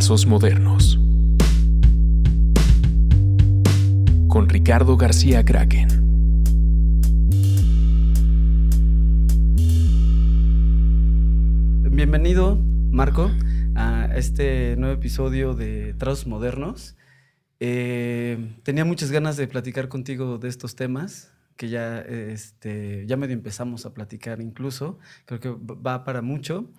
Trazos Modernos. Con Ricardo García Kraken. Bienvenido, Marco, a este nuevo episodio de Trazos Modernos. Eh, tenía muchas ganas de platicar contigo de estos temas que ya, este, ya medio empezamos a platicar incluso. Creo que va para mucho.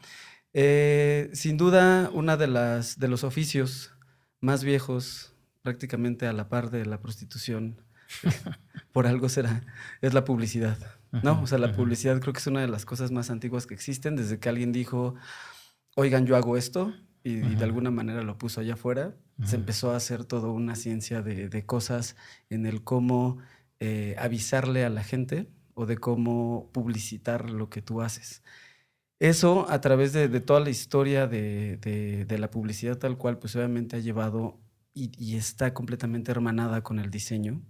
Eh, sin duda, una de las de los oficios más viejos, prácticamente a la par de la prostitución, por algo será, es la publicidad. ¿No? O sea, la publicidad creo que es una de las cosas más antiguas que existen, desde que alguien dijo, oigan, yo hago esto, y, de alguna manera lo puso allá afuera, se empezó a hacer toda una ciencia de, de cosas en el cómo eh, avisarle a la gente o de cómo publicitar lo que tú haces. Eso a través de, toda la historia de, la publicidad tal cual, pues obviamente ha llevado y, está completamente hermanada con el diseño,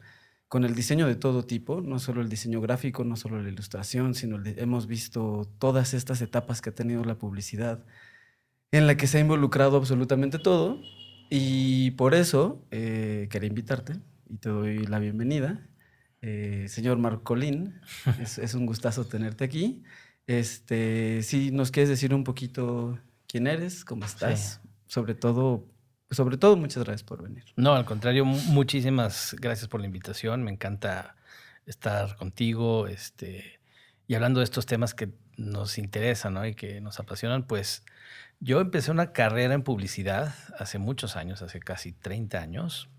con el diseño de todo tipo, no solo el diseño gráfico, no solo la ilustración, sino hemos visto todas estas etapas que ha tenido la publicidad, en la que se ha involucrado absolutamente todo. Y por eso eh, quería invitarte y te doy la bienvenida. Eh, señor Marcolín. es, es, un gustazo tenerte aquí. Este, si nos quieres decir un poquito quién eres, cómo estás, sobre todo, sobre todo muchas gracias por venir. No, al contrario, muchísimas gracias por la invitación. Me encanta estar contigo, este, y hablando de estos temas que nos interesan y que nos apasionan, pues yo empecé una carrera en publicidad hace muchos años, hace casi 30 años,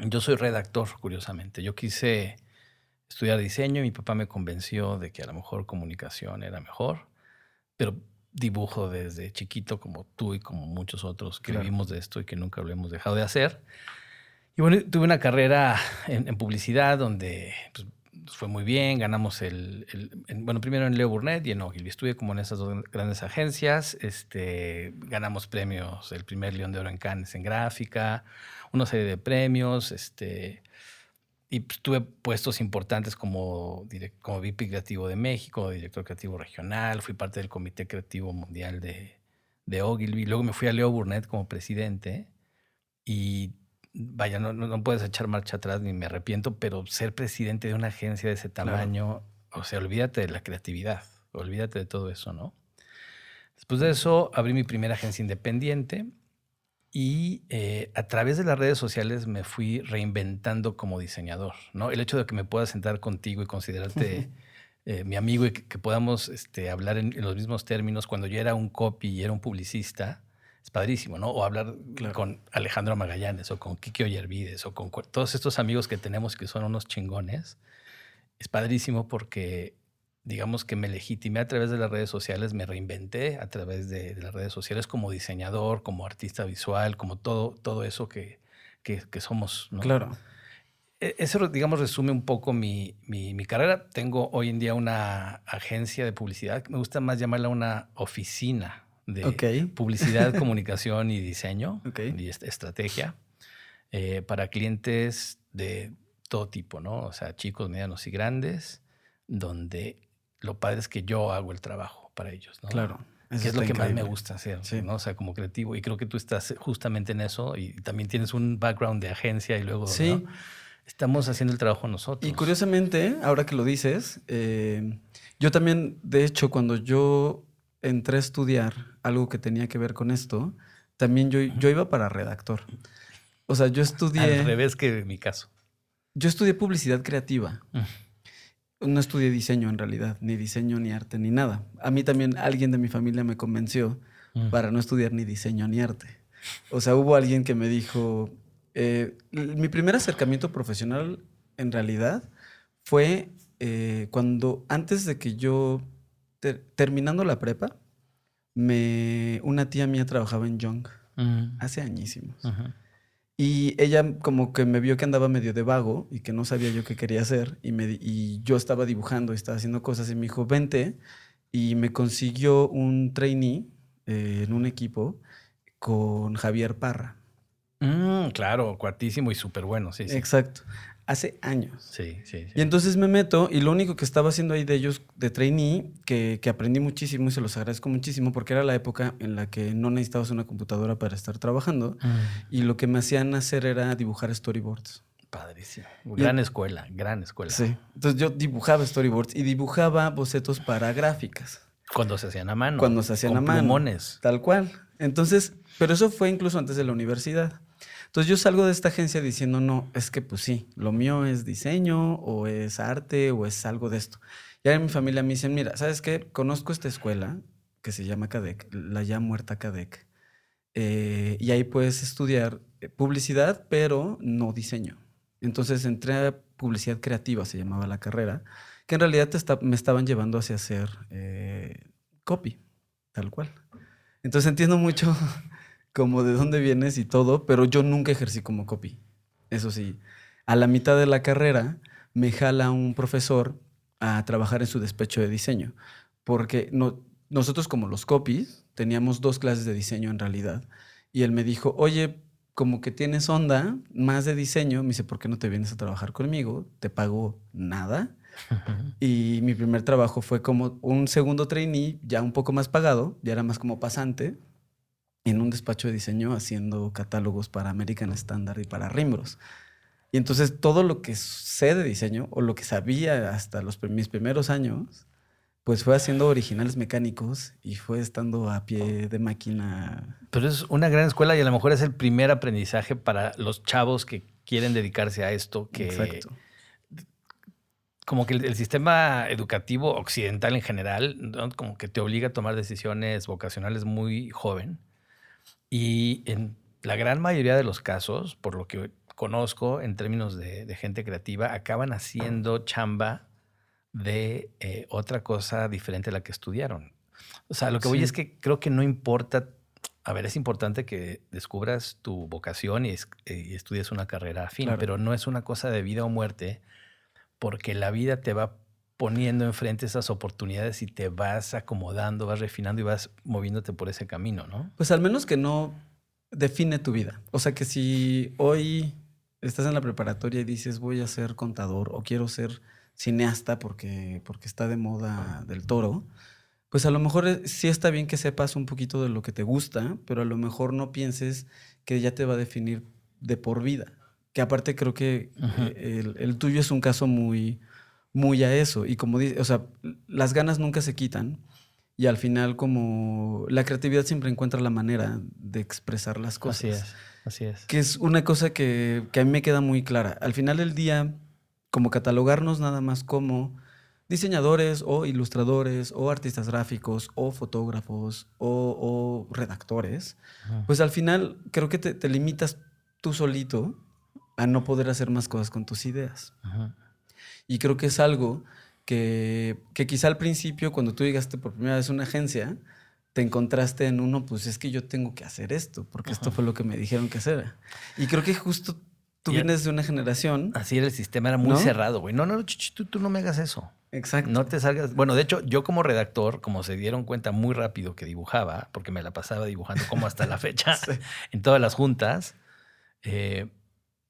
yo soy redactor, curiosamente. Yo quise estudiar diseño y mi papá me convenció de que a lo mejor comunicación era mejor, pero dibujo desde chiquito como tú y como muchos otros que vivimos de esto y que nunca lo hemos dejado de hacer. Y bueno, tuve una carrera en, publicidad donde pues, fue muy bien, ganamos el, bueno, primero en Leo Burnett y en Ogilvy. Estuve como en esas dos grandes agencias, este, ganamos premios, el primer León de Oro en Cannes en gráfica, una serie de premios, este, y pues, tuve puestos importantes como, como VIP Creativo de México, director creativo regional, fui parte del Comité Creativo Mundial de, de Ogilvy, luego me fui a Leo Burnett como presidente y vaya, no, no, puedes echar marcha atrás ni me arrepiento, pero ser presidente de una agencia de ese tamaño, o sea, olvídate de la creatividad, olvídate de todo eso, ¿no? Después de eso, abrí mi primera agencia independiente y eh, a través de las redes sociales me fui reinventando como diseñador, ¿no? El hecho de que me pueda sentar contigo y considerarte eh, mi amigo y que, podamos este, hablar en, los mismos términos cuando yo era un copy y era un publicista, es padrísimo, ¿no? O hablar con Alejandro Magallanes o con Kiki Oyervides o con todos estos amigos que tenemos que son unos chingones. Es padrísimo porque, digamos que me legitimé a través de las redes sociales, me reinventé a través de, las redes sociales como diseñador, como artista visual, como todo, todo eso que, que, somos, ¿no? Claro. E, eso, digamos, resume un poco mi, mi, mi, carrera. Tengo hoy en día una agencia de publicidad, me gusta más llamarla una oficina de publicidad, comunicación y diseño y estrategia eh, para clientes de todo tipo, ¿no? O sea, chicos, medianos y grandes, donde lo padre es que yo hago el trabajo para ellos, ¿no? Claro. que es lo que más me gusta hacer, ¿no? O sea, como creativo. Y creo que tú estás justamente en eso y también tienes un background de agencia y luego, sí. Estamos haciendo el trabajo nosotros. Y curiosamente, ahora que lo dices, eh, yo también, de hecho, cuando yo entré a estudiar algo que tenía que ver con esto, también yo, yo iba para redactor. O sea, yo estudié... Al revés que en mi caso. Yo estudié publicidad creativa. No estudié diseño en realidad, ni diseño, ni arte, ni nada. A mí también alguien de mi familia me convenció para no estudiar ni diseño ni arte. O sea, hubo alguien que me dijo, eh, mi primer acercamiento profesional en realidad fue eh, cuando antes de que yo terminando la prepa, me, una tía mía trabajaba en Young hace añísimos. Y ella como que me vio que andaba medio de vago y que no sabía yo qué quería hacer. Y, me, y yo estaba dibujando y estaba haciendo cosas y me dijo, vente. Y me consiguió un trainee eh, en un equipo con Javier Parra. Mm, claro, cuartísimo y súper bueno, sí, Exacto. Hace años. Sí, sí, sí. Y entonces me meto y lo único que estaba haciendo ahí de ellos de trainee, que, que aprendí muchísimo y se los agradezco muchísimo porque era la época en la que no necesitabas una computadora para estar trabajando Mm, y lo que me hacían hacer era dibujar storyboards. padrísimo. Gran escuela, gran escuela. Sí. Entonces yo dibujaba storyboards y dibujaba bocetos para gráficas. Cuando se hacían a mano. Cuando se hacían con a mano. plumones. Tal cual. Entonces, pero eso fue incluso antes de la universidad. Entonces yo salgo de esta agencia diciendo, no, es que pues sí, lo mío es diseño o es arte o es algo de esto. Y ahora mi familia me dicen, mira, ¿sabes qué? Conozco esta escuela que se llama CADEC, la ya muerta CADEC. eh, y ahí puedes estudiar eh, publicidad, pero no diseño. Entonces entré a publicidad creativa, se llamaba la carrera, que en realidad te esta- me estaban llevando hacia hacer eh, copy, tal cual. Entonces entiendo mucho como de dónde vienes y todo, pero yo nunca ejercí como copy. Eso sí, a la mitad de la carrera me jala un profesor a trabajar en su despecho de diseño, porque no, nosotros como los copies teníamos dos clases de diseño en realidad, y él me dijo, oye, como que tienes onda más de diseño, me dice, ¿por qué no te vienes a trabajar conmigo? Te pago nada. Y mi primer trabajo fue como un segundo trainee, ya un poco más pagado, ya era más como pasante, en un despacho de diseño haciendo catálogos para American Standard y para Rimbros. Y entonces todo lo que sé de diseño, o lo que sabía hasta los, mis primeros años, pues fue haciendo originales mecánicos y fue estando a pie de máquina. Pero es una gran escuela y a lo mejor es el primer aprendizaje para los chavos que quieren dedicarse a esto, que Exacto. como que el, el sistema educativo occidental en general, ¿no? como que te obliga a tomar decisiones vocacionales muy joven. Y en la gran mayoría de los casos, por lo que conozco en términos de, de gente creativa, acaban haciendo chamba de eh, otra cosa diferente a la que estudiaron. O sea, lo que voy Sí. es que creo que no importa, a ver, es importante que descubras tu vocación y, es- y estudies una carrera afín, Claro. pero no es una cosa de vida o muerte, porque la vida te va poniendo enfrente esas oportunidades y te vas acomodando, vas refinando y vas moviéndote por ese camino, ¿no? Pues al menos que no define tu vida. O sea que si hoy estás en la preparatoria y dices voy a ser contador o quiero ser cineasta porque, porque está de moda del toro, pues a lo mejor eh, sí está bien que sepas un poquito de lo que te gusta, pero a lo mejor no pienses que ya te va a definir de por vida. Que aparte creo que eh, el, el tuyo es un caso muy, muy a eso. Y como dice, o sea, las ganas nunca se quitan. Y al final, como la creatividad siempre encuentra la manera de expresar las cosas. Así es, así es. Que es una cosa que, que a mí me queda muy clara. Al final del día, como catalogarnos nada más como diseñadores o ilustradores o artistas gráficos o fotógrafos o, o redactores, pues al final creo que te, te limitas tú solito a no poder hacer más cosas con tus ideas. Ujú. Y creo que es algo que, que quizá al principio, cuando tú llegaste por primera vez a una agencia, te encontraste en uno, pues es que yo tengo que hacer esto, porque esto fue lo que me dijeron que hacer. Y creo que justo tú Y- vienes de una generación. Así era el sistema, era muy ¿No? cerrado, güey. No, no, ch, ch, tú, tú no me hagas eso. Exacto. No te salgas. Bueno, de hecho, yo como redactor, como se dieron cuenta muy rápido que dibujaba, porque me la pasaba dibujando como hasta la fecha Sí. en todas las juntas, eh,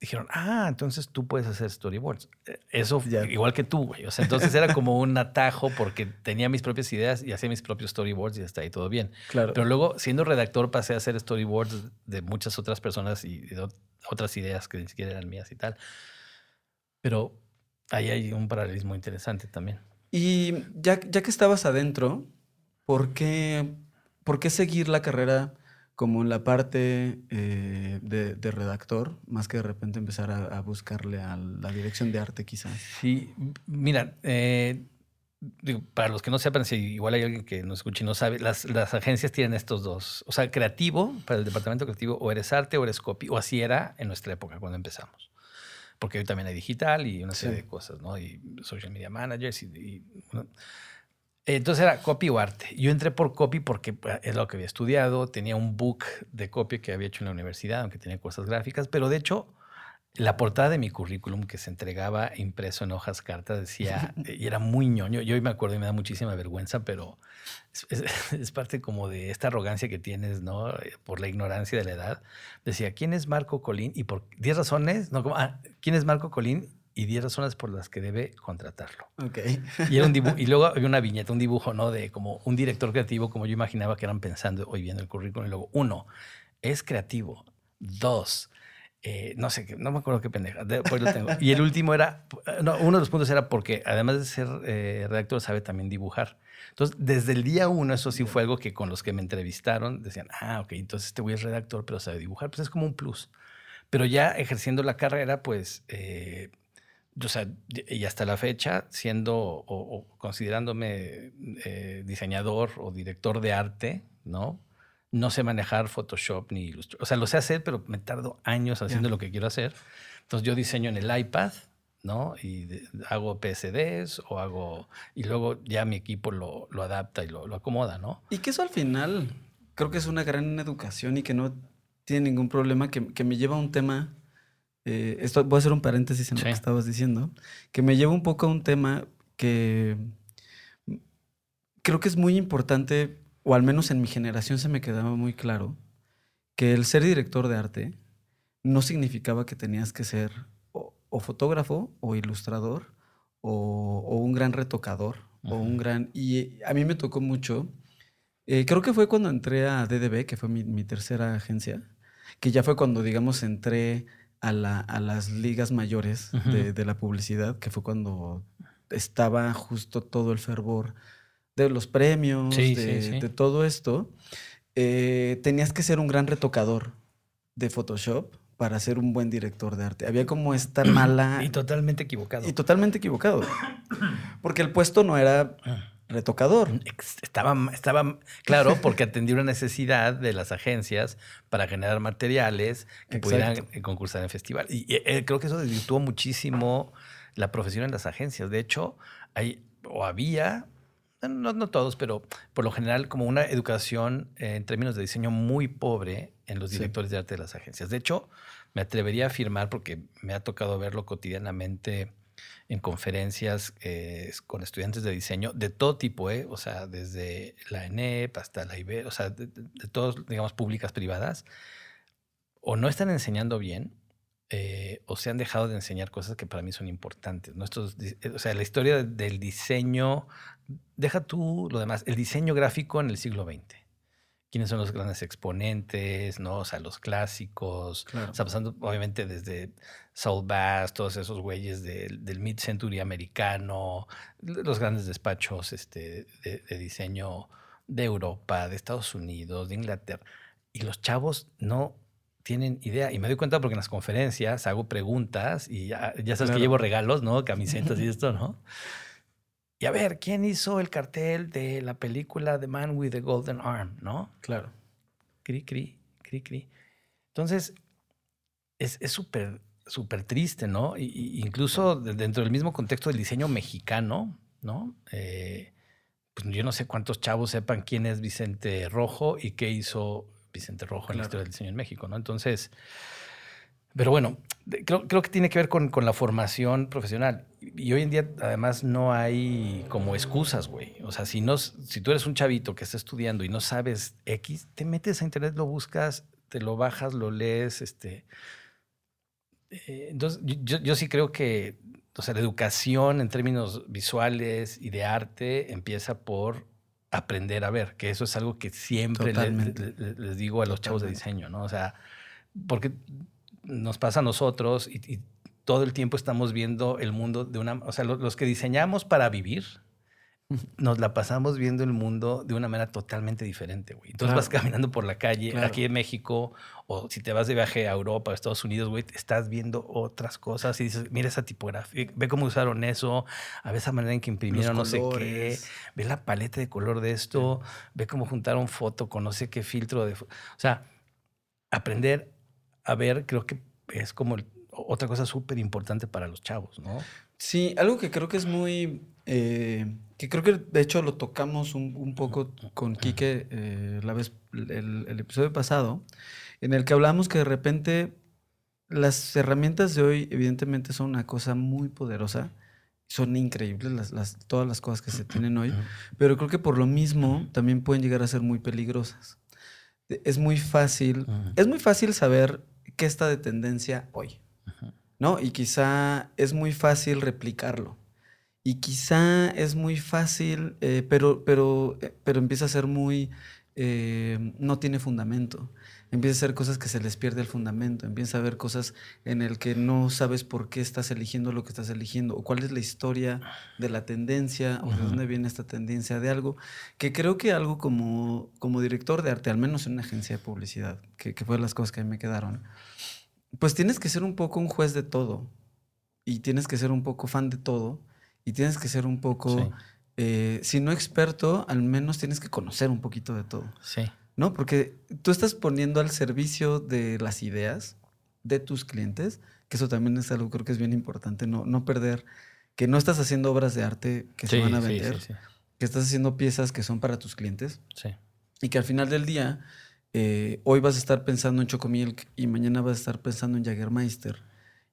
dijeron, ah, entonces tú puedes hacer storyboards. Eh, Eso, Ya. igual que tú, güey. O sea, entonces era como un atajo porque tenía mis propias ideas y hacía mis propios storyboards y hasta ahí todo bien. Claro. Pero luego, siendo redactor, pasé a hacer storyboards de muchas otras personas y de ot- otras ideas que ni siquiera eran mías y tal. Pero ahí hay un paralelismo interesante también. Y ya, ya que estabas adentro, ¿por qué, por qué seguir la carrera como en la parte eh, de, de redactor, más que de repente empezar a, a buscarle a la dirección de arte quizás? Sí, mira, eh, digo, para los que no sepan, si igual hay alguien que nos escuche y no sabe, las, las agencias tienen estos dos. O sea, creativo, para el departamento creativo, o eres arte o eres copy, o así era en nuestra época cuando empezamos. Porque hoy también hay digital y una serie Sí. de cosas, ¿no? Y social media managers y... y, bueno. Entonces era copy o arte. Yo entré por copy porque pues, es lo que había estudiado, tenía un book de copy que había hecho en la universidad, aunque tenía cosas gráficas, pero de hecho la portada de mi currículum que se entregaba impreso en hojas cartas decía, y era muy ñoño, yo hoy me acuerdo y me da muchísima vergüenza, pero es, es- es parte como de esta arrogancia que tienes, ¿no? Eh, Por la ignorancia de la edad. Decía, ¿quién es Marco Colín? Y por 10 razones, no, como, ah, ¿quién es Marco Colín? Y 10 razones por las que debe contratarlo. Ok. Y, era un y luego había una viñeta, un dibujo, ¿no? De como un director creativo, como yo imaginaba que eran pensando hoy viendo el currículum. Y luego, uno, es creativo. Dos, eh, no sé, qué- no me acuerdo qué pendeja. Después lo tengo. Y el último era, no, uno de los puntos era porque además de ser eh, redactor, sabe también dibujar. Entonces, desde el día uno, eso sí fue algo que con los que me entrevistaron decían, ah, ok, entonces este güey es redactor, pero sabe dibujar. Pues es como un plus. Pero ya ejerciendo la carrera, pues, eh, o sea, y hasta la fecha, siendo o, o considerándome eh, diseñador o director de arte, ¿no? No sé manejar Photoshop ni Illustrator. O sea, lo sé hacer, pero me tardo años haciendo lo que quiero hacer. Entonces yo diseño en el iPad, ¿no? Y de- hago PSDs o hago... Y luego ya mi equipo lo, lo adapta y lo, lo acomoda, ¿no? Y que eso al final creo que es una gran educación y que no tiene ningún problema, que, que me lleva a un tema, eh, esto, voy a hacer un paréntesis en Sí. lo que estabas diciendo, que me lleva un poco a un tema que creo que es muy importante, o al menos en mi generación se me quedaba muy claro, que el ser director de arte no significaba que tenías que ser o, o fotógrafo o ilustrador o, o un gran retocador o un gran... Y a mí me tocó mucho, eh, creo que fue cuando entré a DDB, que fue mi, mi tercera agencia, que ya fue cuando, digamos, entré a, la- a las ligas mayores de, de la publicidad, que fue cuando estaba justo todo el fervor de los premios, Sí, de, sí, sí. de todo esto. Eh, tenías que ser un gran retocador de Photoshop para ser un buen director de arte. Había como esta mala... Y totalmente equivocado. y totalmente equivocado. Porque el puesto no era retocador. Estaba, estaba claro porque atendía una necesidad de las agencias para generar materiales que pudieran Exacto. eh, concursar en festival. Y eh, creo que eso desvirtuó muchísimo la profesión en las agencias. De hecho, hay o había, no, no todos, pero por lo general como una educación eh, en términos de diseño muy pobre en los Sí. directores de arte de las agencias. De hecho, me atrevería a afirmar, porque me ha tocado verlo cotidianamente en conferencias eh, con estudiantes de diseño de todo tipo, ¿eh? o sea, desde la ENEP hasta la IBE, o sea, de, de, todos, digamos, públicas, privadas, o no están enseñando bien, eh, o se han dejado de enseñar cosas que para mí son importantes. ¿no? Estos eh, o sea, la historia del diseño, deja tú lo demás, el diseño gráfico en el siglo XX. ¿Quiénes son los grandes exponentes? ¿no? O sea, los clásicos. Claro. O sea, pasando obviamente desde Saul Bass, todos esos güeyes del, del mid-century americano, los grandes despachos este, de, de diseño de Europa, de Estados Unidos, de Inglaterra. Y los chavos no tienen idea. Y me doy cuenta porque en las conferencias hago preguntas y ya, ya sabes Claro. que llevo regalos, ¿no? Camisetas y esto, ¿no? Y a ver, ¿quién hizo el cartel de la película The Man with the Golden Arm, ¿no? Claro. Cri, cri, cri, cri. Entonces, es es súper, súper triste, ¿no? Y, incluso de- dentro del mismo contexto del diseño mexicano, ¿no? Eh, pues yo no sé cuántos chavos sepan quién es Vicente Rojo y qué hizo Vicente Rojo en la historia del diseño en México, ¿no? Entonces, pero bueno, creo, creo que tiene que ver con, con la formación profesional. Y hoy en día, además, no hay como excusas, güey. O sea, si, no, si tú eres un chavito que está estudiando y no sabes X, te metes a internet, lo buscas, te lo bajas, lo lees, este... eh, entonces, yo, yo- sí creo que, o sea, la educación en términos visuales y de arte empieza por aprender a ver, que eso es algo que siempre les digo a los chavos de diseño, ¿no? O sea, porque nos pasa a nosotros y, y todo el tiempo estamos viendo el mundo de una... O sea, lo- los que diseñamos para vivir, nos la pasamos viendo el mundo de una manera totalmente diferente, güey. Entonces Claro. vas caminando por la calle, Claro. aquí en México, o si te vas de viaje a Europa o Estados Unidos, güey, estás viendo otras cosas y dices, mira esa tipografía, ve cómo usaron eso, a ver esa manera en que imprimieron no sé qué, colores. ve la paleta de color de esto, ve cómo juntaron foto con no sé qué filtro de... O sea, aprender a ver creo que es como el- otra cosa súper importante para los chavos, ¿no? Sí, algo que creo que es muy. eh, que creo que de hecho lo tocamos un, un poco con Quique eh, la vez, el, el episodio pasado, en el que hablamos que de repente las herramientas de hoy, evidentemente, son una cosa muy poderosa. Son increíbles las, las- todas las cosas que se tienen hoy, pero creo que por lo mismo también pueden llegar a ser muy peligrosas. Es muy fácil, es muy fácil saber qué está de tendencia hoy. ¿no? Y quizá es muy fácil replicarlo. Y quizá es muy fácil, eh, pero, pero, eh, pero empieza a ser muy, eh, no tiene fundamento empieza a hacer cosas que se les pierde el fundamento, empieza a ver cosas en el que no sabes por qué estás eligiendo lo que estás eligiendo, o cuál es la historia de la tendencia, o de dónde viene esta tendencia de algo, que creo que algo como, como director de arte, al menos en una agencia de publicidad, que, que fue las cosas que a mí me quedaron, pues tienes que ser un poco un juez de todo, y tienes que ser un poco fan de todo, y tienes que ser un poco... Eh, si no experto, al menos tienes que conocer un poquito de todo. Sí. ¿No? Porque tú estás poniendo al servicio de las ideas de tus clientes, que eso también es algo creo que es bien importante, no, no perder, que no estás haciendo obras de arte que se van a vender, que estás haciendo piezas que son para tus clientes. Y que al final del día, eh, hoy vas a estar pensando en Chocomilk y mañana vas a estar pensando en Jagermeister.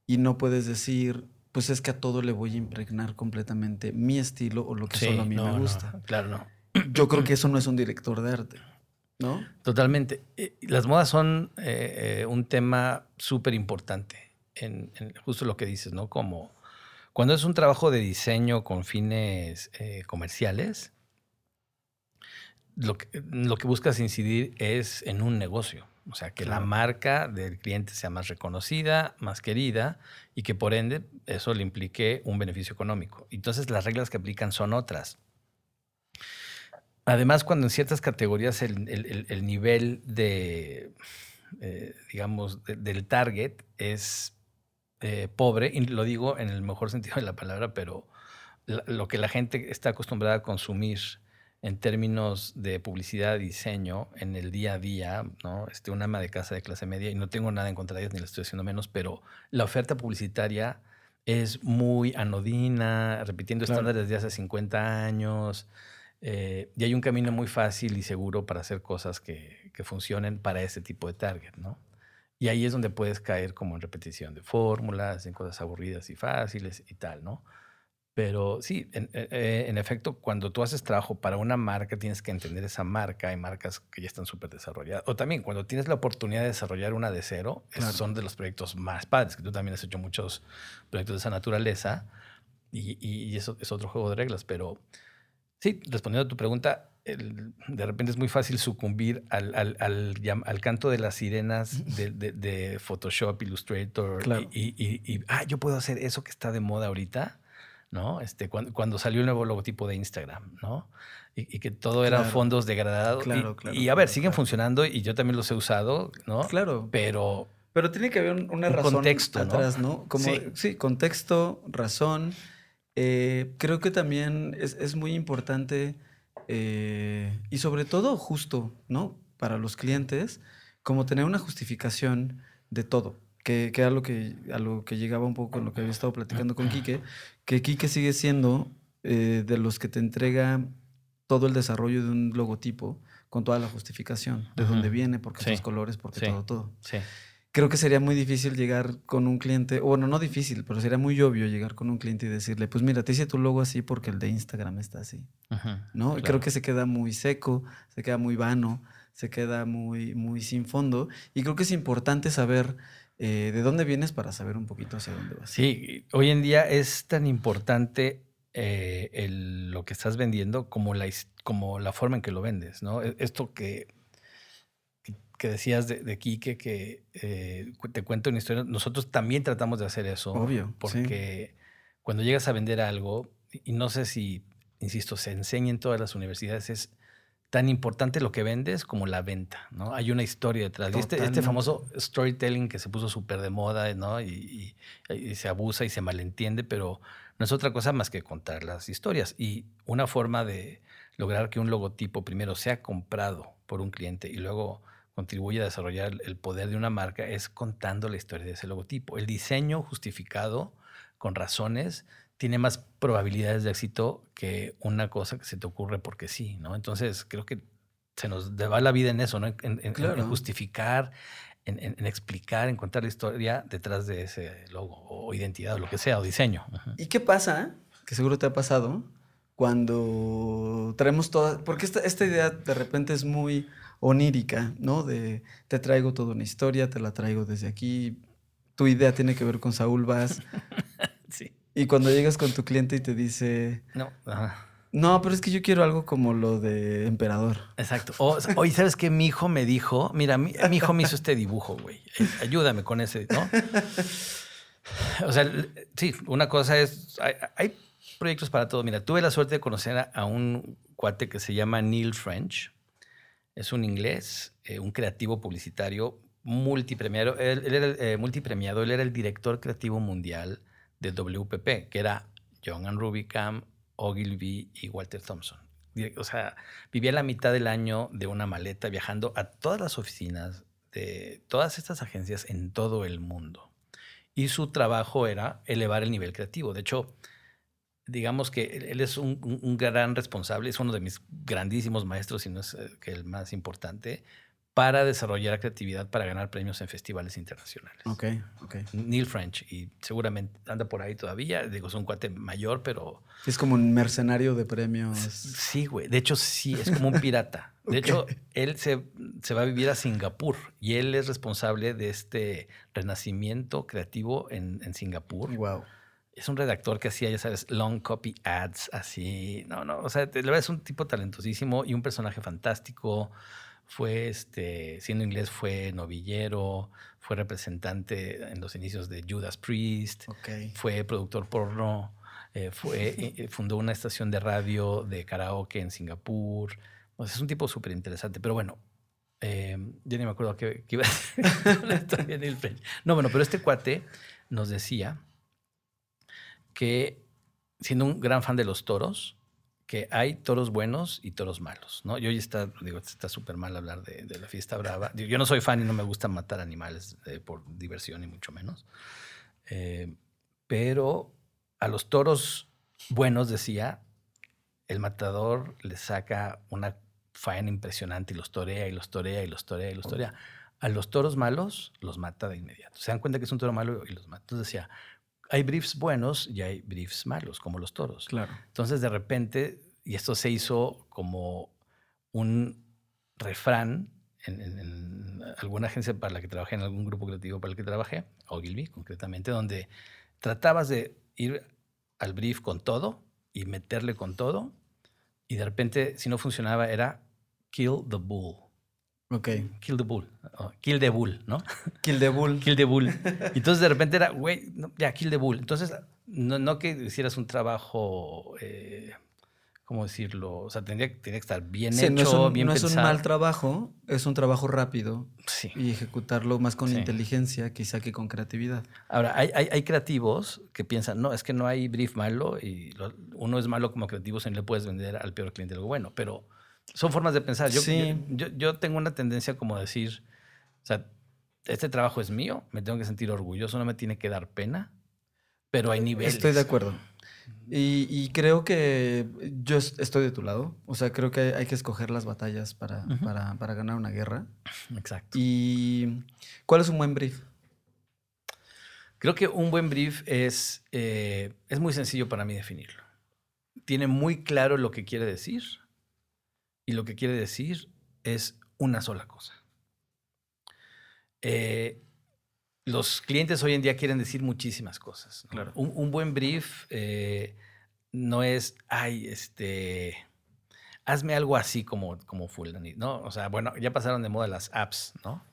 Y no puedes decir, pues es que a todo le voy a impregnar completamente mi estilo o lo que solo a mí me gusta. claro, no. Yo creo que eso no es un director de arte. ¿No? Totalmente. Eh, las modas son eh, eh, un tema súper importante en, justo lo que dices, ¿no? Como cuando es un trabajo de diseño con fines comerciales, lo que, lo que buscas incidir es en un negocio. O sea, que la marca del cliente sea más reconocida, más querida y que por ende eso le implique un beneficio económico. Entonces las reglas que aplican son otras. Además, cuando en ciertas categorías el, nivel de, eh, digamos, del target es eh, pobre, y lo digo en el mejor sentido de la palabra, pero lo que la gente está acostumbrada a consumir en términos de publicidad, diseño, en el día a día, ¿no? Este, una ama de casa de clase media, y no tengo nada en contra de ellos, ni le estoy haciendo menos, pero la oferta publicitaria es muy anodina, repitiendo estándares de hace 50 años. Eh, y hay un camino muy fácil y seguro para hacer cosas que, que, funcionen para ese tipo de target, ¿no? Y ahí es donde puedes caer como en repetición de fórmulas, en cosas aburridas y fáciles y tal, ¿no? Pero sí, en, eh, eh, en, efecto, cuando tú haces trabajo para una marca, tienes que entender esa marca. Hay marcas que ya están súper desarrolladas. O también, cuando tienes la oportunidad de desarrollar una de cero, esos son de los proyectos más padres, que tú también has hecho muchos proyectos de esa naturaleza. Y, y eso es otro juego de reglas, pero Sí, respondiendo a tu pregunta, de repente es muy fácil sucumbir al, al, al, canto de las sirenas de, de, Photoshop, Illustrator y, y, ah, yo puedo hacer eso que está de moda ahorita, ¿no? Este, cuando, cuando salió el nuevo logotipo de Instagram, ¿no? Y, que todo eran fondos degradados. Claro, claro, y, a ver, siguen funcionando y yo también los he usado, ¿no? Claro. Pero... Pero tiene que haber una razón contexto, atrás, ¿no? Como, sí, contexto, razón eh, creo que también es, muy importante eh, y sobre todo justo, ¿no? Para los clientes, como tener una justificación de todo. Que, que era lo que, a lo que llegaba un poco con lo que había estado platicando con Quique, que Quique sigue siendo eh, de los que te entrega todo el desarrollo de un logotipo con toda la justificación, de dónde viene, por qué colores, por qué todo, todo. Sí creo que sería muy difícil llegar con un cliente, bueno, no difícil, pero sería muy obvio llegar con un cliente y decirle, pues mira, te hice tu logo así porque el de Instagram está así. ¿No? Creo que se queda muy seco, se queda muy vano, se queda muy, muy sin fondo. Y creo que es importante saber eh, de dónde vienes para saber un poquito hacia dónde vas. Sí, hoy en día es tan importante eh, lo que estás vendiendo como la, como la forma en que lo vendes, ¿no? E, esto que que decías de, de Quique, que eh, te cuento una historia, nosotros también tratamos de hacer eso. Obvio. Porque cuando llegas a vender algo, y no sé si, insisto, se enseña en todas las universidades, es tan importante lo que vendes como la venta, ¿no? Hay una historia detrás. Este, este, famoso storytelling que se puso súper de moda, ¿no? Y, y, se abusa y se malentiende, pero no es otra cosa más que contar las historias. Y una forma de lograr que un logotipo primero sea comprado por un cliente y luego contribuye a desarrollar el poder de una marca es contando la historia de ese logotipo. El diseño justificado con razones tiene más probabilidades de éxito que una cosa que se te ocurre porque sí, ¿no? Entonces creo que se nos va la vida en eso, ¿no? En, justificar, en, explicar, en contar la historia detrás de ese logo o identidad o lo que sea, o diseño. ¿Y qué pasa? Que seguro te ha pasado cuando traemos todas, porque esta, esta idea de repente es muy onírica, ¿no? De te traigo toda una historia, te la traigo desde aquí, tu idea tiene que ver con Saúl Vaz. Sí. y cuando llegas con tu cliente y te dice, No, ajá. no, pero es que yo quiero algo como lo de emperador. Exacto. O, oye, ¿sabes qué? Mi hijo me dijo, mira, mi, mi hijo me hizo este dibujo, güey. Ayúdame con ese, ¿no? O sea, sí, una cosa es, hay, hay proyectos para todo. Mira, tuve la suerte de conocer a, a un cuate que se llama Neil French. Es un inglés, eh, un creativo publicitario multipremiado. Él, era eh, multipremiado. Él era el director creativo mundial de WPP, que era John and Rubicam, Ogilvy y Walter Thompson. O sea, vivía la mitad del año de una maleta viajando a todas las oficinas de todas estas agencias en todo el mundo. Y su trabajo era elevar el nivel creativo. De hecho, digamos que él- es un, un- un gran responsable, es uno de mis grandísimos maestros, si no es eh, que el más importante, para desarrollar creatividad para ganar premios en festivales internacionales. Ok, ok. Neil French, y seguramente anda por ahí todavía. Digo, es un cuate mayor, pero Es como un mercenario de premios. Sí, güey. De hecho, sí, es como un pirata. De hecho, él se, se va a vivir a Singapur y él es responsable de este renacimiento creativo en, en Singapur. Wow. Es un redactor que hacía, ya sabes, long copy ads, así. No, no, o sea, de verdad es un tipo talentosísimo y un personaje fantástico. Fue, este, siendo inglés, fue novillero, fue representante en los inicios de Judas Priest Ok. fue productor porno, eh, fue, eh, fundó una estación de radio de karaoke en Singapur. O sea, es un tipo súper interesante. Pero bueno, eh, ya ni me acuerdo qué, qué iba a decir la. No, bueno, pero este cuate nos decía que, siendo un gran fan de los toros, que hay toros buenos y toros malos, ¿no? Y hoy está, digo, está súper mal hablar de, de la fiesta brava. Yo no soy fan y no me gusta matar animales eh, por diversión, ni mucho menos. Eh, pero a los toros buenos, decía, el matador le saca una faena impresionante y los torea y los torea y los torea y los torea. A los toros malos los mata de inmediato. Se dan cuenta que es un toro malo y los mata. Entonces decía, hay briefs buenos y hay briefs malos, como los toros. Claro. Entonces, de repente, y esto se hizo como un refrán en, en- en alguna agencia para la que trabajé, en algún grupo creativo para el que trabajé, Ogilvy concretamente, donde tratabas de ir al brief con todo y meterle con todo, y de repente, si no funcionaba, era kill the bull. Ok. Kill the bull. o kill the bull, ¿no? Kill the Bull. Kill the Bull. Y Entonces de repente era, güey, no, ya, Kill the Bull. Entonces, no, no que hicieras un trabajo, eh, ¿cómo decirlo? O sea, tendría, que estar bien Sí, hecho, no es, un, bien no es un pensado. mal trabajo, es un trabajo rápido Sí. y ejecutarlo más con Sí. inteligencia quizá que con creatividad. Ahora, hay, hay, hay creativos que piensan, no, es que no hay brief malo y lo- uno es malo como creativo si no le puedes vender al peor cliente algo bueno, pero son formas de pensar. Yo, Sí. yo, yo- yo tengo una tendencia como decir, o sea, este trabajo es mío, me tengo que sentir orgulloso, no me tiene que dar pena, pero hay niveles. Estoy de acuerdo. Y, y creo que yo es- estoy de tu lado. O sea, creo que hay que escoger las batallas para, para, para ganar una guerra. Exacto. ¿Y cuál es un buen brief? Creo que un buen brief es, eh, es muy sencillo para mí definirlo. Tiene muy claro lo que quiere decir y lo que quiere decir es una sola cosa. Eh, los clientes hoy en día quieren decir muchísimas cosas. ¿no? Claro. Un, un buen brief eh, no es, ay, este, hazme algo así como, como fulanito, ¿no? O sea, bueno, ya pasaron de moda las apps, ¿no?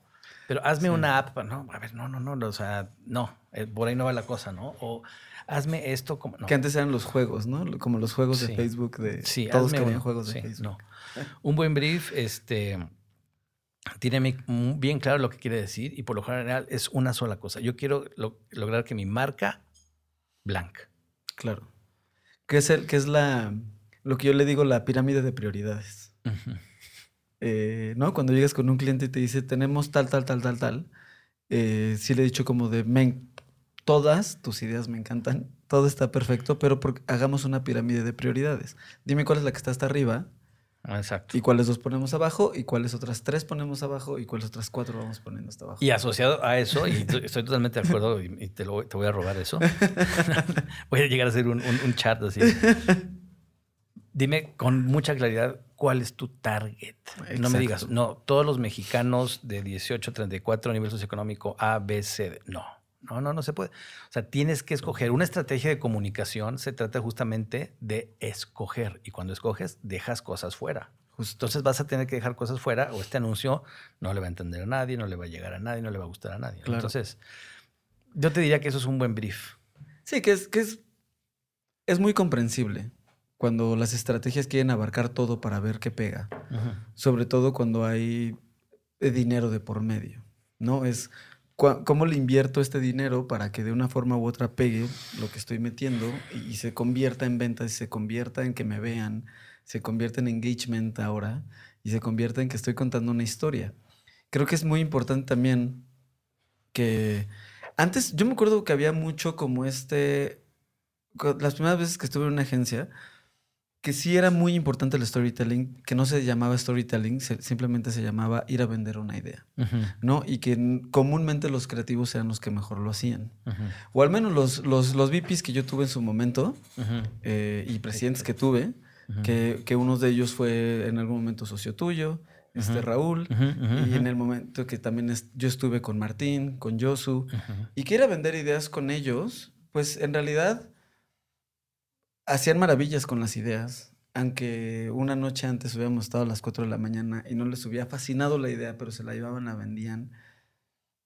Pero hazme Sí. una app, no, a ver, no, no, no, o sea, no, eh, por ahí no va la cosa, ¿no? O hazme esto como, no. Que antes eran los juegos, ¿no? Como los juegos Sí. de Facebook de Sí, todos querían juegos de Sí, Facebook. No. Un buen brief, este, tiene bien claro lo que quiere decir y por lo general es una sola cosa. Yo quiero lo- lograr que mi marca blanca. Claro. Que es el, que es la lo que yo le digo la pirámide de prioridades. Eh, ¿No? Cuando llegas con un cliente y te dice, tenemos tal, tal, tal, tal, tal. eh, sí le he dicho como de, "Men, todas tus ideas me encantan, todo está perfecto, pero por- hagamos una pirámide de prioridades. Dime cuál es la que está hasta arriba Exacto. y cuáles dos ponemos abajo y cuáles otras tres ponemos abajo y cuáles otras cuatro vamos poniendo hasta abajo. Y asociado a eso, y estoy totalmente de acuerdo, y, te, lo, voy- te voy a robar eso. voy a llegar a hacer un, un, un chart así. Dime con mucha claridad cuál es tu target. No me digas, no, todos los mexicanos de 18 a 34 a nivel socioeconómico A, B, C. D. No, No, no, no se puede. O sea, tienes que escoger. Una estrategia de comunicación se trata justamente de escoger. Y cuando escoges, dejas cosas fuera. Entonces vas a tener que dejar cosas fuera o este anuncio no le va a entender a nadie, no le va a llegar a nadie, no le va a gustar a nadie. Entonces, yo te diría que eso es un buen brief. Sí, que es, que es, es muy comprensible cuando las estrategias quieren abarcar todo para ver qué pega. Sobre todo cuando hay dinero de por medio. ¿No? Es cómo le invierto este dinero para que de una forma u otra pegue lo que estoy metiendo y, se convierta en ventas y se convierta en que me vean, se convierta en engagement ahora y se convierta en que estoy contando una historia. Creo que es muy importante también que antes yo me acuerdo que había mucho como este las primeras veces que estuve en una agencia que sí era muy importante el storytelling, que no se llamaba storytelling, simplemente se llamaba ir a vender una idea, ¿no? Y que comúnmente los creativos eran los que mejor lo hacían. O al menos los, los, los, VPs que yo tuve en su momento eh, y presidentes que tuve, que, que uno de ellos fue en algún momento socio tuyo, este Raúl, y en el momento que también yo estuve con Martín, con Josu, y que ir a vender ideas con ellos, pues en realidad hacían maravillas con las ideas. Aunque una noche antes hubiéramos estado a las 4 de la mañana y no les hubiera fascinado la idea, pero se la llevaban, la vendían.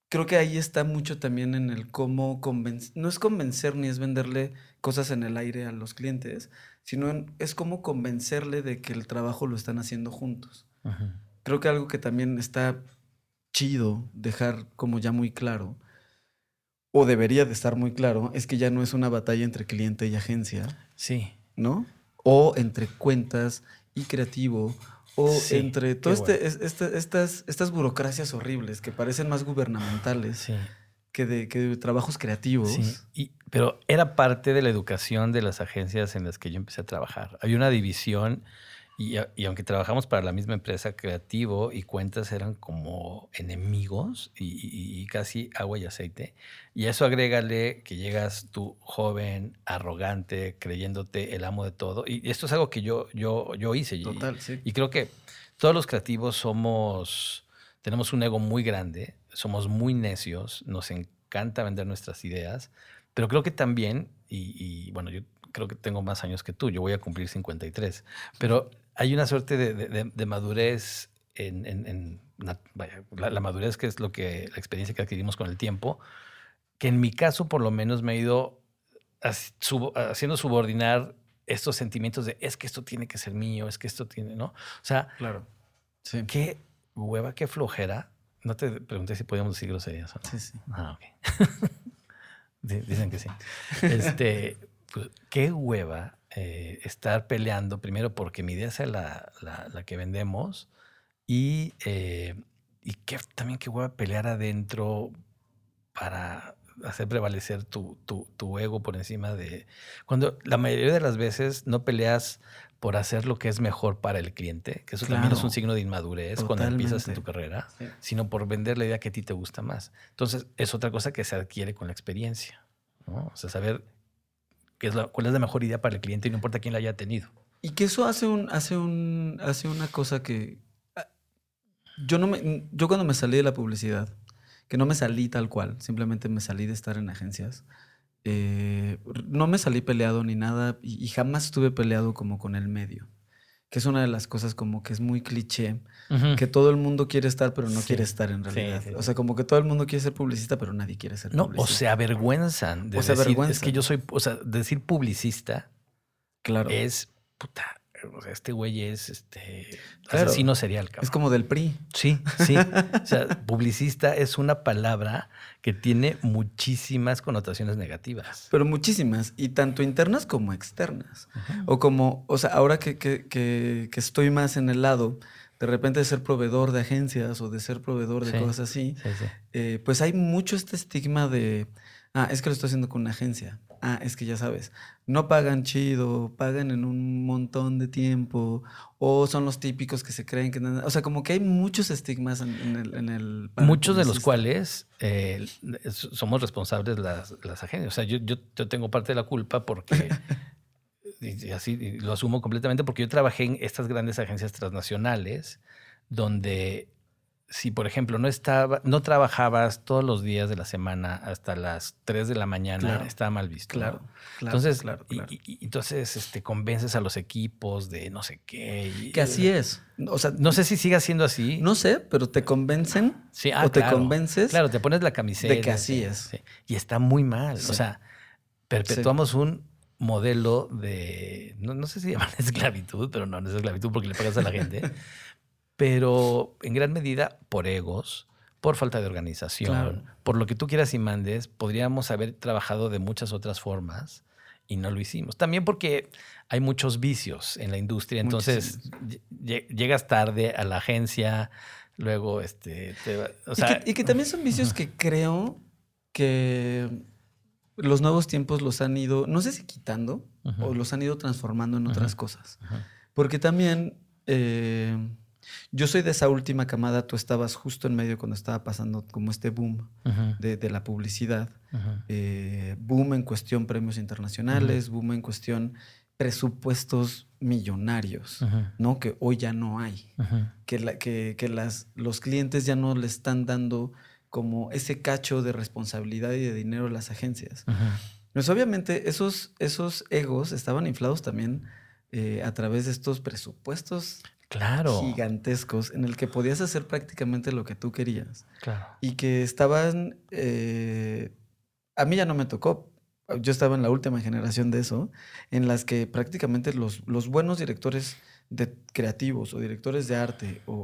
Creo que ahí está mucho también en el cómo convencer, no es convencer ni es venderle cosas en el aire a los clientes, sino es cómo convencerle de que el trabajo lo están haciendo juntos. Creo que algo que también está chido dejar como ya muy claro o debería de estar muy claro, es que ya no es una batalla entre cliente y agencia. Sí. ¿No? O entre cuentas y creativo, o entre todas este, este, estas, estas burocracias horribles que parecen más gubernamentales que, de, que, de, trabajos creativos. Sí. Y, pero era parte de la educación de las agencias en las que yo empecé a trabajar. Había una división y, aunque trabajamos para la misma empresa, creativo y cuentas eran como enemigos y, casi agua y aceite. Y eso agrégale que llegas tú joven, arrogante, creyéndote el amo de todo. Y esto es algo que yo, yo, yo hice. Total, sí. Y creo que todos los creativos somos, tenemos un ego muy grande, somos muy necios, nos encanta vender nuestras ideas, pero creo que también, y, y bueno, yo creo que tengo más años que tú, yo voy a cumplir 53, pero hay una suerte de, madurez en, la, madurez que es lo que la experiencia que adquirimos con el tiempo, que en mi caso por lo menos me ha ido haciendo subordinar estos sentimientos de es que esto tiene que ser mío, es que esto tiene, ¿no? O sea, claro. qué hueva, qué flojera. No te pregunté si podíamos decir groserías. ¿no? Sí, sí. Ah, ok. Dicen que sí. Este, pues, qué hueva eh, estar peleando, primero porque mi idea sea la, la, que vendemos y, eh, y que también que voy a pelear adentro para hacer prevalecer tu, tu, tu, ego por encima de... Cuando la mayoría de las veces no peleas por hacer lo que es mejor para el cliente, que eso también es un signo de inmadurez cuando empiezas en tu carrera, sino por vender la idea que a ti te gusta más. Entonces, es otra cosa que se adquiere con la experiencia. ¿no? O sea, saber es cuál es la mejor idea para el cliente y no importa quién la haya tenido. Y que eso hace, un, hace, un, hace una cosa que... Ah, yo, no me, yo cuando me salí de la publicidad, que no me salí tal cual, simplemente me salí de estar en agencias, eh, no me salí peleado ni nada y, jamás estuve peleado como con el medio que es una de las cosas como que es muy cliché, que todo el mundo quiere estar, pero no quiere estar en realidad. o sea, como que todo el mundo quiere ser publicista, pero nadie quiere ser no, publicista. O se avergüenzan de o decir, es que yo soy, o sea, decir publicista claro. es, puta, o sea, este güey es este claro. asesino serial. Cabrón. Es como del PRI. Sí, sí. o sea, publicista es una palabra que tiene muchísimas connotaciones negativas. Pero muchísimas, y tanto internas como externas. O como, o sea, ahora que, que, que, estoy más en el lado de repente de ser proveedor de agencias o de ser proveedor de cosas así, eh, pues hay mucho este estigma de, ah, es que lo estoy haciendo con una agencia. Ah, es que ya sabes, no pagan chido, pagan en un montón de tiempo, o son los típicos que se creen que... O sea, como que hay muchos estigmas en, el... muchos de los cuales eh, somos responsables las, las agencias. O sea, yo, yo, tengo parte de la culpa porque... y así lo asumo completamente porque yo trabajé en estas grandes agencias transnacionales donde si, por ejemplo, no estaba, no trabajabas todos los días de la semana hasta las 3 de la mañana, Claro. estaba mal visto. ¿no? Claro, claro. entonces, claro, y- entonces este, convences a los equipos de no sé qué. y- que así es. O sea, No sé si siga siendo así. no sé, pero te convencen Sí, ah, o te convences Claro, te pones la camiseta. de que así sí, es. sí. Y está muy mal. Sí. O sea, perpetuamos un modelo de, no, no sé si llaman esclavitud, pero no, no es esclavitud porque le pagas a la gente, pero en gran medida por egos, por falta de organización, Claro. por lo que tú quieras y mandes, podríamos haber trabajado de muchas otras formas y no lo hicimos. También porque hay muchos vicios en la industria, entonces lle- lle- llegas tarde a la agencia, luego este, te va- o sea, y, que, y que también son vicios que creo que los nuevos tiempos los han ido, no sé si quitando Ujú. o los han ido transformando en otras cosas. Porque también eh, yo soy de esa última camada, tú estabas justo en medio cuando estaba pasando como este boom de, de la publicidad. Eh, boom en cuestión premios internacionales, boom en cuestión presupuestos millonarios. ¿no? Que hoy ya no hay. Que, la- que, que las, los clientes ya no le están dando como ese cacho de responsabilidad y de dinero a las agencias. Pues obviamente esos, esos egos estaban inflados también eh, a través de estos presupuestos Claro. gigantescos en el que podías hacer prácticamente lo que tú querías Claro. y que estaban, eh, a mí ya no me tocó, yo estaba en la última generación de eso, en las que prácticamente los, los buenos directores de creativos o directores de arte o,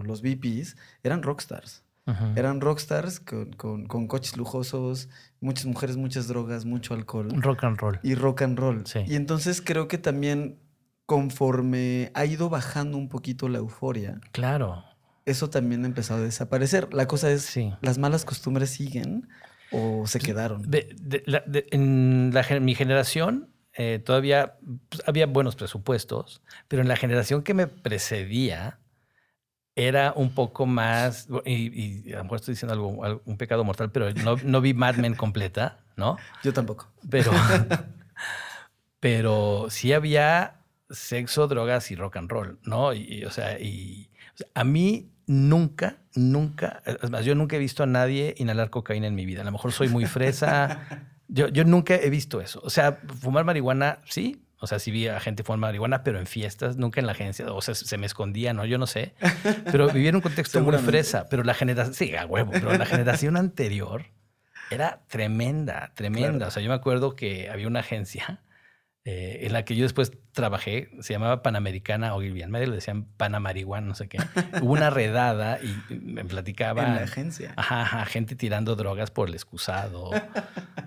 o los VPs eran rockstars. Ujú. Eran rockstars con, con- con coches lujosos, muchas mujeres, muchas drogas, mucho alcohol rock and roll. y rock and roll. Sí. Y entonces creo que también conforme ha ido bajando un poquito la euforia, Claro. eso también ha empezado a desaparecer. La cosa es, Sí. ¿las malas costumbres siguen o se quedaron? De- de- la- de- en la mi generación eh, todavía pues, había buenos presupuestos, pero en la generación que me precedía era un poco más, y, y a lo mejor estoy diciendo algo, algo- un pecado mortal, pero no, no vi Mad Men completa, ¿no? Yo tampoco. Pero, pero sí había sexo, drogas y rock and roll, ¿no? Y, y, o sea, y o sea, a mí nunca, nunca, es más, yo nunca he visto a nadie inhalar cocaína en mi vida. A lo mejor soy muy fresa. Yo, yo nunca he visto eso. O sea, fumar marihuana, sí. O sea, sí vi a gente fumar marihuana, pero en fiestas, nunca en la agencia. O sea, se me escondía, ¿no? Yo no sé. Pero vivía en un contexto muy fresa. Pero la generación, sí, a huevo, pero la generación anterior era tremenda, tremenda. Claro. O sea, yo me acuerdo que había una agencia eh, en la que yo después trabajé, se llamaba Panamericana o bien medio le decían Panamarihuana, no sé qué. Hubo una redada y me platicaban. En la agencia. Ajá, ajá, gente tirando drogas por el excusado.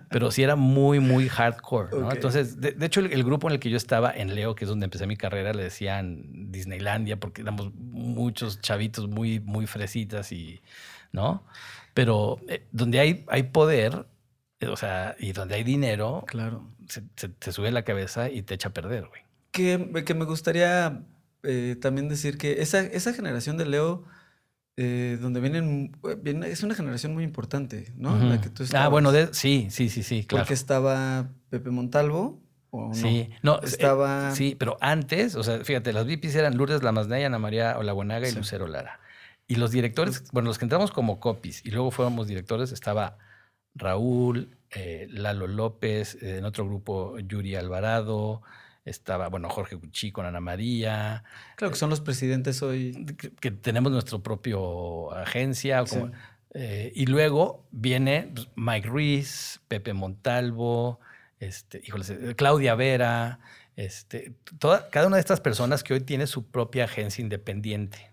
Pero sí era muy, muy hardcore, ¿no? Entonces, de, de hecho, el, el grupo en el que yo estaba, en Leo, que es donde empecé mi carrera, le decían Disneylandia, porque éramos muchos chavitos muy, muy fresitas y, ¿no? Pero eh, donde hay, hay poder, eh, o sea, y donde hay dinero, Claro. Se, se- te sube la cabeza y te echa a perder, güey. Que, que me gustaría eh, también decir que esa, esa generación de Leo, eh, donde vienen, viene- es una generación muy importante, ¿no? La que tú ah, bueno, de- sí, sí, sí, sí, claro. Porque estaba Pepe Montalvo, ¿o no? Sí, no, eh, Estaba- sí, pero antes, o sea, fíjate, las VPs eran Lourdes Lamasnaya, Ana María Olaguanaga y Sí. Lucero Lara. Y los directores, bueno, los que entramos como copies y luego fuéramos directores, estaba Raúl, eh, Lalo López, eh, en otro grupo Yuri Alvarado, estaba, bueno, Jorge Cuchí con Ana María, Claro que son los presidentes hoy. que, que tenemos nuestro propio agencia. Sí. como- eh, y luego viene Mike Ruiz, Pepe Montalvo, este, híjoles, eh, Claudia Vera, este, toda, cada una de estas personas que hoy tiene su propia agencia independiente.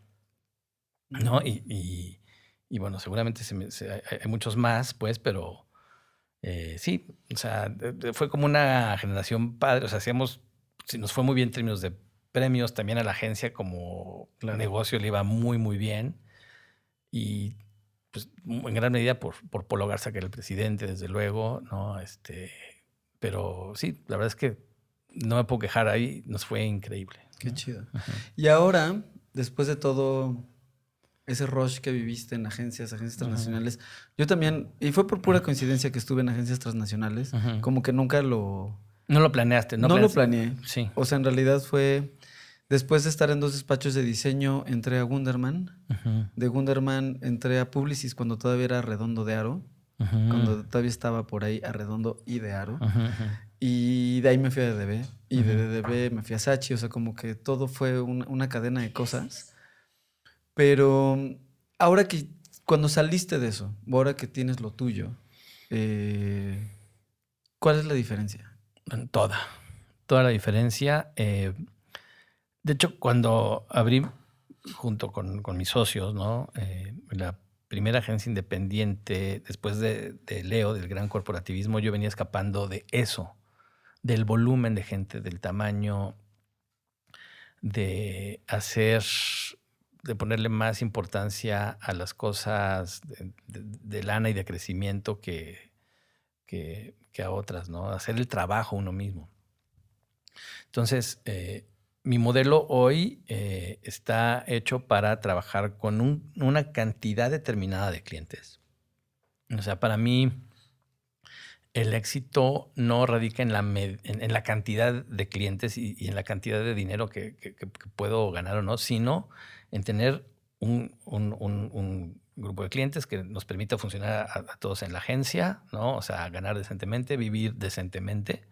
¿no? Y, y- y bueno, seguramente se me- se- hay, hay muchos más, pues, pero eh, sí, o sea, fue como una generación padre, o sea, hacíamos, si nos fue muy bien en términos de premios, también a la agencia como Claro. negocio le iba muy, muy bien. Y pues en gran medida por, por Polo Garza, que era el presidente, desde luego, ¿no? Este, pero sí, la verdad es que no me puedo quejar ahí, nos fue increíble. Qué ¿no? chido. Ajá. Y ahora, después de todo ese rush que viviste en agencias, agencias transnacionales, yo también, y fue por pura coincidencia que estuve en agencias transnacionales, como que nunca lo, No lo planeaste, no, no, lo planeé. Sí. O sea, en realidad fue Después de estar en dos despachos de diseño, entré a Gunderman. De Gunderman entré a Publicis cuando todavía era Redondo de Aro. Cuando todavía estaba por ahí a Redondo y de Aro. Y de ahí me fui a DDB. Y de. DDB me fui a Sachi. O sea, como que todo fue una, una cadena de cosas. Pero ahora que, cuando saliste de eso, ahora que tienes lo tuyo, eh, ¿cuál es la diferencia? Toda. Toda la diferencia. eh, de hecho, cuando abrí junto con, con mis socios, ¿no? Eh, la primera agencia independiente, después de, de Leo, del gran corporativismo, yo venía escapando de eso, del volumen de gente, del tamaño, de hacer, de ponerle más importancia a las cosas de, lana y de crecimiento que, que, a otras, ¿no? Hacer el trabajo uno mismo. Entonces, eh, mi modelo hoy eh, está hecho para trabajar con un- una cantidad determinada de clientes. O sea, para mí, el éxito no radica en la, en, la cantidad de clientes y, en la cantidad de dinero que- que puedo ganar o no, sino en tener un, un- un- un grupo de clientes que nos permita funcionar a, a todos en la agencia, ¿no? O sea, ganar decentemente, vivir decentemente,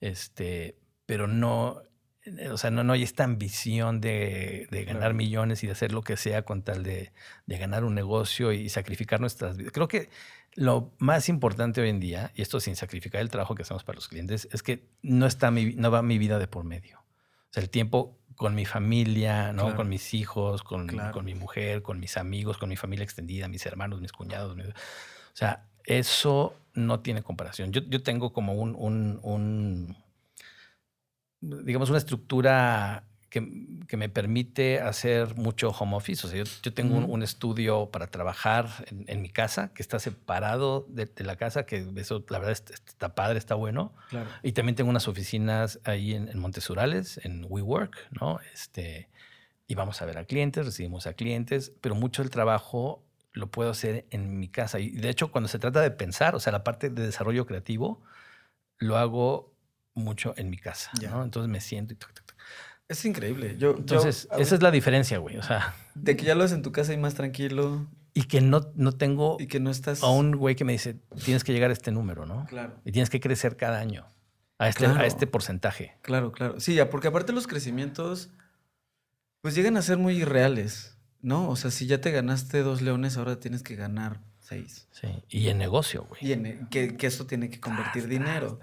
este, pero no, eh, o sea, no, no hay esta ambición de, de ganar Claro. millones y de hacer lo que sea con tal de, de ganar un negocio y sacrificar nuestras vidas. Creo que lo más importante hoy en día, y esto sin sacrificar el trabajo que hacemos para los clientes, es que no, está mi, no va mi vida de por medio. O sea, el tiempo con mi familia, ¿no? Claro. con mis hijos, con, Claro. con mi mujer, con mis amigos, con mi familia extendida, mis hermanos, mis cuñados. mis- O sea, eso no tiene comparación. Yo, yo tengo como un, un- un, digamos, una estructura que, que me permite hacer mucho home office. O sea, yo, yo tengo un, un estudio para trabajar en, en mi casa que está separado de, de la casa, que eso la verdad está, está padre, está bueno. Claro. Y también tengo unas oficinas ahí en, en Montesurales, en WeWork, ¿no? Este, y vamos a ver a clientes, recibimos a clientes, pero mucho del trabajo lo puedo hacer en mi casa. Y de hecho, cuando se trata de pensar, o sea, la parte de desarrollo creativo, lo hago mucho en mi casa. ¿no? Entonces me siento y... tuc. Es increíble. Yo, Entonces, esa es la diferencia, güey. O sea, De que ya lo haces en tu casa y más tranquilo y que no, no tengo y que no estás... a un güey que me dice, tienes que llegar a este número, ¿no? Claro. Y tienes que crecer cada año a este, Claro. a este porcentaje. Claro, claro. Sí, ya, porque aparte los crecimientos, pues llegan a ser muy irreales, ¿no? O sea, si ya te ganaste dos leones, ahora tienes que ganar seis. Sí. Y en negocio, güey. Y en- que, que eso tiene que convertir dinero.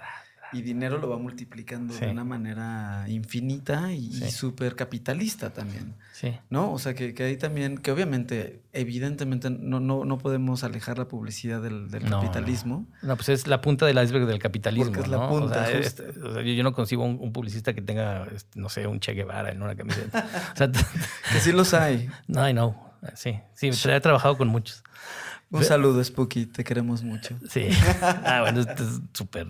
Y dinero lo va multiplicando Sí. de una manera infinita y, Sí. súper capitalista también, Sí. ¿no? O sea, que, que ahí también, que obviamente, evidentemente, no, no, no podemos alejar la publicidad del, del No, no. capitalismo. No, pues es la punta del iceberg del capitalismo. Porque es la punta, o sea, justo. este, o sea, yo, yo no concibo un, un publicista que tenga, este, no sé, un Che Guevara en una camiseta. o sea, Que sí los hay. no, I know. Sí, sí, he trabajado con muchos. Un saludo, Spooky, te queremos mucho. Sí. Ah, bueno, este es súper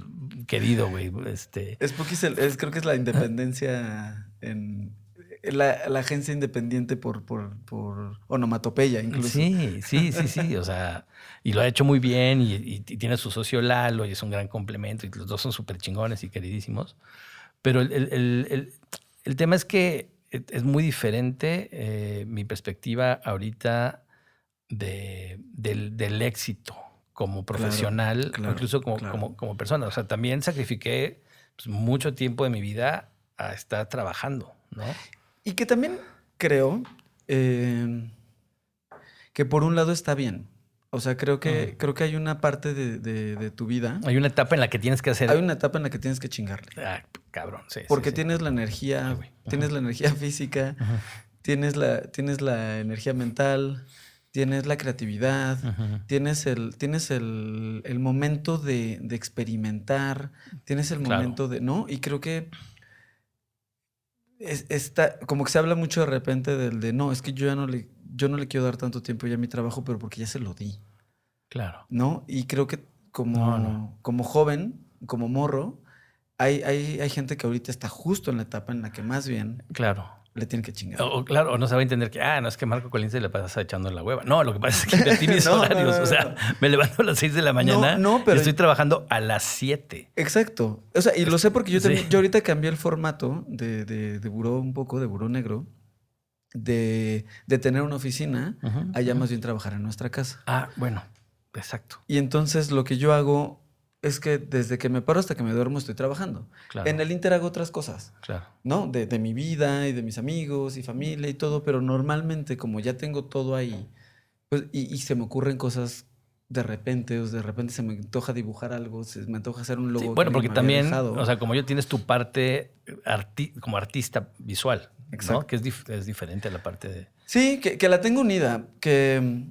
querido, güey. Este, Spooky es, el- es- creo que es la independencia en la, la agencia independiente por, por, por onomatopeya, incluso. Sí, sí, sí, sí. O sea, y lo ha hecho muy bien y, y- y tiene a su socio Lalo y es un gran complemento y los dos son súper chingones y queridísimos. Pero el, el- el- el- tema es que es es muy diferente eh, mi perspectiva ahorita de, del, del éxito como profesional, claro, incluso como, claro. como, como persona. O sea, también sacrifiqué pues, mucho tiempo de mi vida a estar trabajando, ¿no? Y que también creo eh, que por un lado está bien. O sea, creo que, creo que hay una parte de, de- de tu vida. Hay una etapa en la que tienes que hacer... Hay una etapa en la que tienes que chingarle. Ah, cabrón, sí. Porque sí. tienes la energía, Ay, tienes la energía física, tienes la, tienes la energía mental, tienes la creatividad, tienes el, tienes el, el momento de, de experimentar, tienes el Claro. momento de, ¿no? Y creo que es- está, como que se habla mucho de repente del de, no, es que yo ya no le, yo no le quiero dar tanto tiempo ya a mi trabajo, pero porque ya se lo di, Claro. ¿no? Y creo que como, No, no. como joven, como morro, hay, hay, hay gente que ahorita está justo en la etapa en la que más bien Claro. Le tiene que chingar. O, claro, o no se va a entender que, ah, no es que Marco Colín se le pasa echando en la hueva. No, lo que pasa es que mis No, no, horarios. no, o sea, me levanto a las 6 de la mañana no, pero- y estoy trabajando a las 7. Exacto. O sea, y lo sé porque yo, Sí. también- yo ahorita cambié el formato de, de, de buró un poco, de buró negro, de, de tener una oficina, Ujú, allá más bien trabajar en nuestra casa. Ah, bueno, exacto. Y entonces lo que yo hago es que desde que me paro hasta que me duermo estoy trabajando. Claro. En el Inter hago otras cosas, Claro. ¿no? De, de mi vida y de mis amigos y familia y todo, pero normalmente como ya tengo todo ahí, pues, y, y se me ocurren cosas de repente, o de repente se me antoja dibujar algo, se me antoja hacer un logo. Sí, bueno, porque también, dejado. o sea, como yo tienes tu parte arti- como artista visual, Exacto. ¿no? Que es, dif- es diferente a la parte de... Sí, que, que la tengo unida, que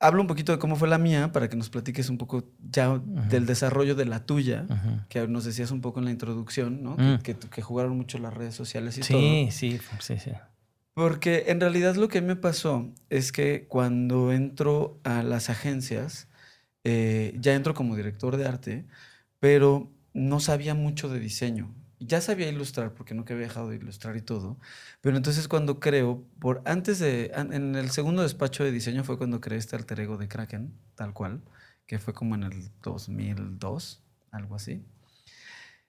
hablo un poquito de cómo fue la mía para que nos platiques un poco ya del desarrollo de la tuya, que nos decías un poco en la introducción, ¿no? Mm. Que, que- que jugaron mucho las redes sociales y Sí, todo. sí, sí, sí. Porque en realidad lo que me pasó es que cuando entro a las agencias, eh, ya entro como director de arte, pero no sabía mucho de diseño. Ya sabía ilustrar porque nunca había dejado de ilustrar y todo. Pero entonces cuando creo, por antes de, en el segundo despacho de diseño fue cuando creé este alter ego de Kraken, tal cual, que fue como en el 2002, algo así.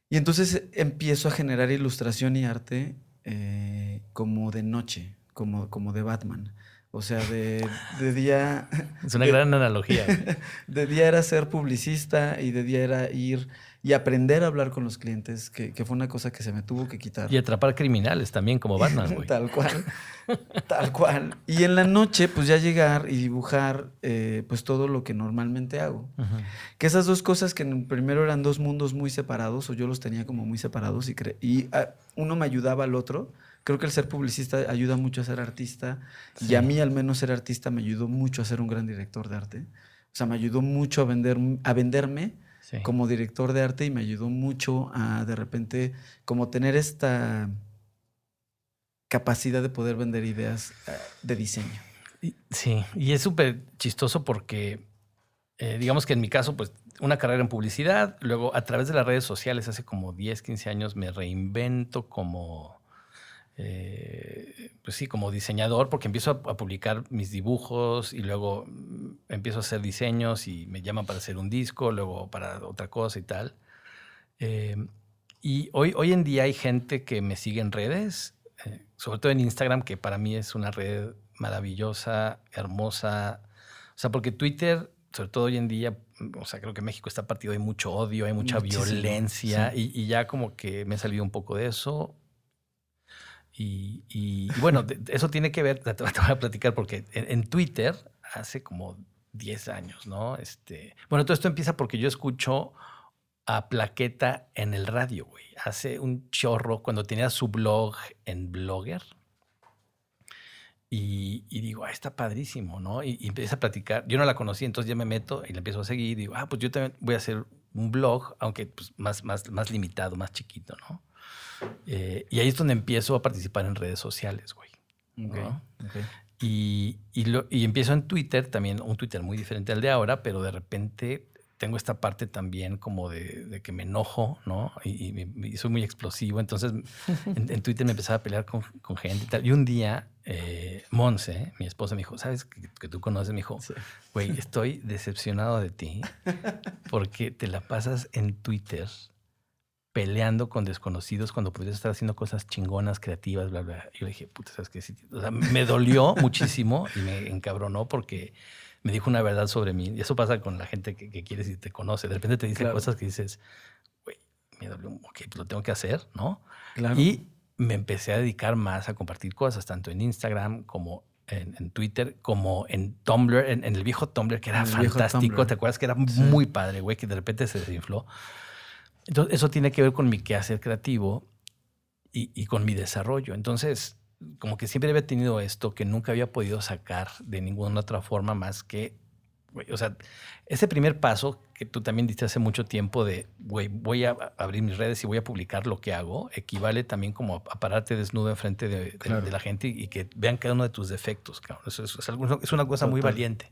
Y entonces empiezo a generar ilustración y arte eh, como de noche, como, como de Batman. O sea, de, de día... Es una de- gran analogía. De día era ser publicista y de día era ir y aprender a hablar con los clientes, que, que fue una cosa que se me tuvo que quitar. y atrapar criminales también, como Batman, güey. Tal cual. Tal cual. Y en la noche, pues ya llegar y dibujar, eh, pues todo lo que normalmente hago. Que esas dos cosas que en- primero eran dos mundos muy separados, o yo los tenía como muy separados, y, y ah, uno me ayudaba al otro. Creo que el ser publicista ayuda mucho a ser artista, y a mí al menos ser artista me ayudó mucho a ser un gran director de arte. O sea, me ayudó mucho a, vender, a venderme Sí. como director de arte y me ayudó mucho a de repente como tener esta capacidad de poder vender ideas eh, de diseño. Sí, y es súper chistoso porque, eh, digamos que en mi caso, pues una carrera en publicidad, luego a través de las redes sociales hace como 10, 15 años me reinvento como, eh, pues sí, como diseñador, porque empiezo a, a publicar mis dibujos y luego mm, empiezo a hacer diseños y me llaman para hacer un disco, luego para otra cosa y tal. Eh, y hoy, hoy en día hay gente que me sigue en redes, eh, sobre todo en Instagram, que para mí es una red maravillosa, hermosa. O sea, porque Twitter, sobre todo hoy en día, mm, o sea, creo que México está partido, hay mucho odio, hay mucha Muchísimo, violencia sí. y, y ya como que me he salido un poco de eso. Y, bueno, eso tiene que ver, te, voy a platicar porque en, Twitter hace como 10 años, ¿no? Este, bueno, todo esto empieza porque yo escucho a Plaqueta en el radio, güey. Hace un chorro cuando tenía su blog en Blogger. Y, digo, ah, está padrísimo, ¿no? Y, y empieza a platicar. Yo no la conocí, entonces ya me meto y la empiezo a seguir. Digo, ah, pues yo también voy a hacer un blog, aunque pues, más, más, más limitado, más chiquito, ¿no? Eh, y ahí es donde empiezo a participar en redes sociales, güey. ¿no? Y, y, lo- y empiezo en Twitter, también un Twitter muy diferente al de ahora, pero de repente tengo esta parte también como de, de que me enojo, ¿no? Y, y me- y soy muy explosivo. Entonces en, en Twitter me empezaba a pelear con, con gente y tal. Y un día, eh, Monse, mi esposa, me dijo, ¿sabes que, que tú conoces? Me dijo, Sí. güey, estoy decepcionado de ti porque te la pasas en Twitter peleando con desconocidos cuando podrías estar haciendo cosas chingonas, creativas, bla, bla. Y yo le dije, puta, ¿sabes qué? O sea, me dolió muchísimo y me encabronó porque me dijo una verdad sobre mí. Y eso pasa con la gente que, que quieres y te conoce. De repente te dice Claro. cosas que dices, güey, me dolió, ok, pues lo tengo que hacer, ¿no? Claro. Y me empecé a dedicar más a compartir cosas, tanto en Instagram como en, en Twitter, como en Tumblr, en, en el viejo Tumblr, que era el fantástico. ¿Te acuerdas que era Sí. muy padre, güey? Que de repente se desinfló. Entonces, eso tiene que ver con mi quehacer creativo y, y con mi desarrollo. Entonces, como que siempre había tenido esto que nunca había podido sacar de ninguna otra forma más que, güey, o sea, ese primer paso que tú también diste hace mucho tiempo de, güey, voy a abrir mis redes y voy a publicar lo que hago, equivale también como a, pararte desnudo enfrente de, de- Claro. de la gente y que vean cada uno de tus defectos. cabrón. Eso es, es algo- es una cosa muy valiente.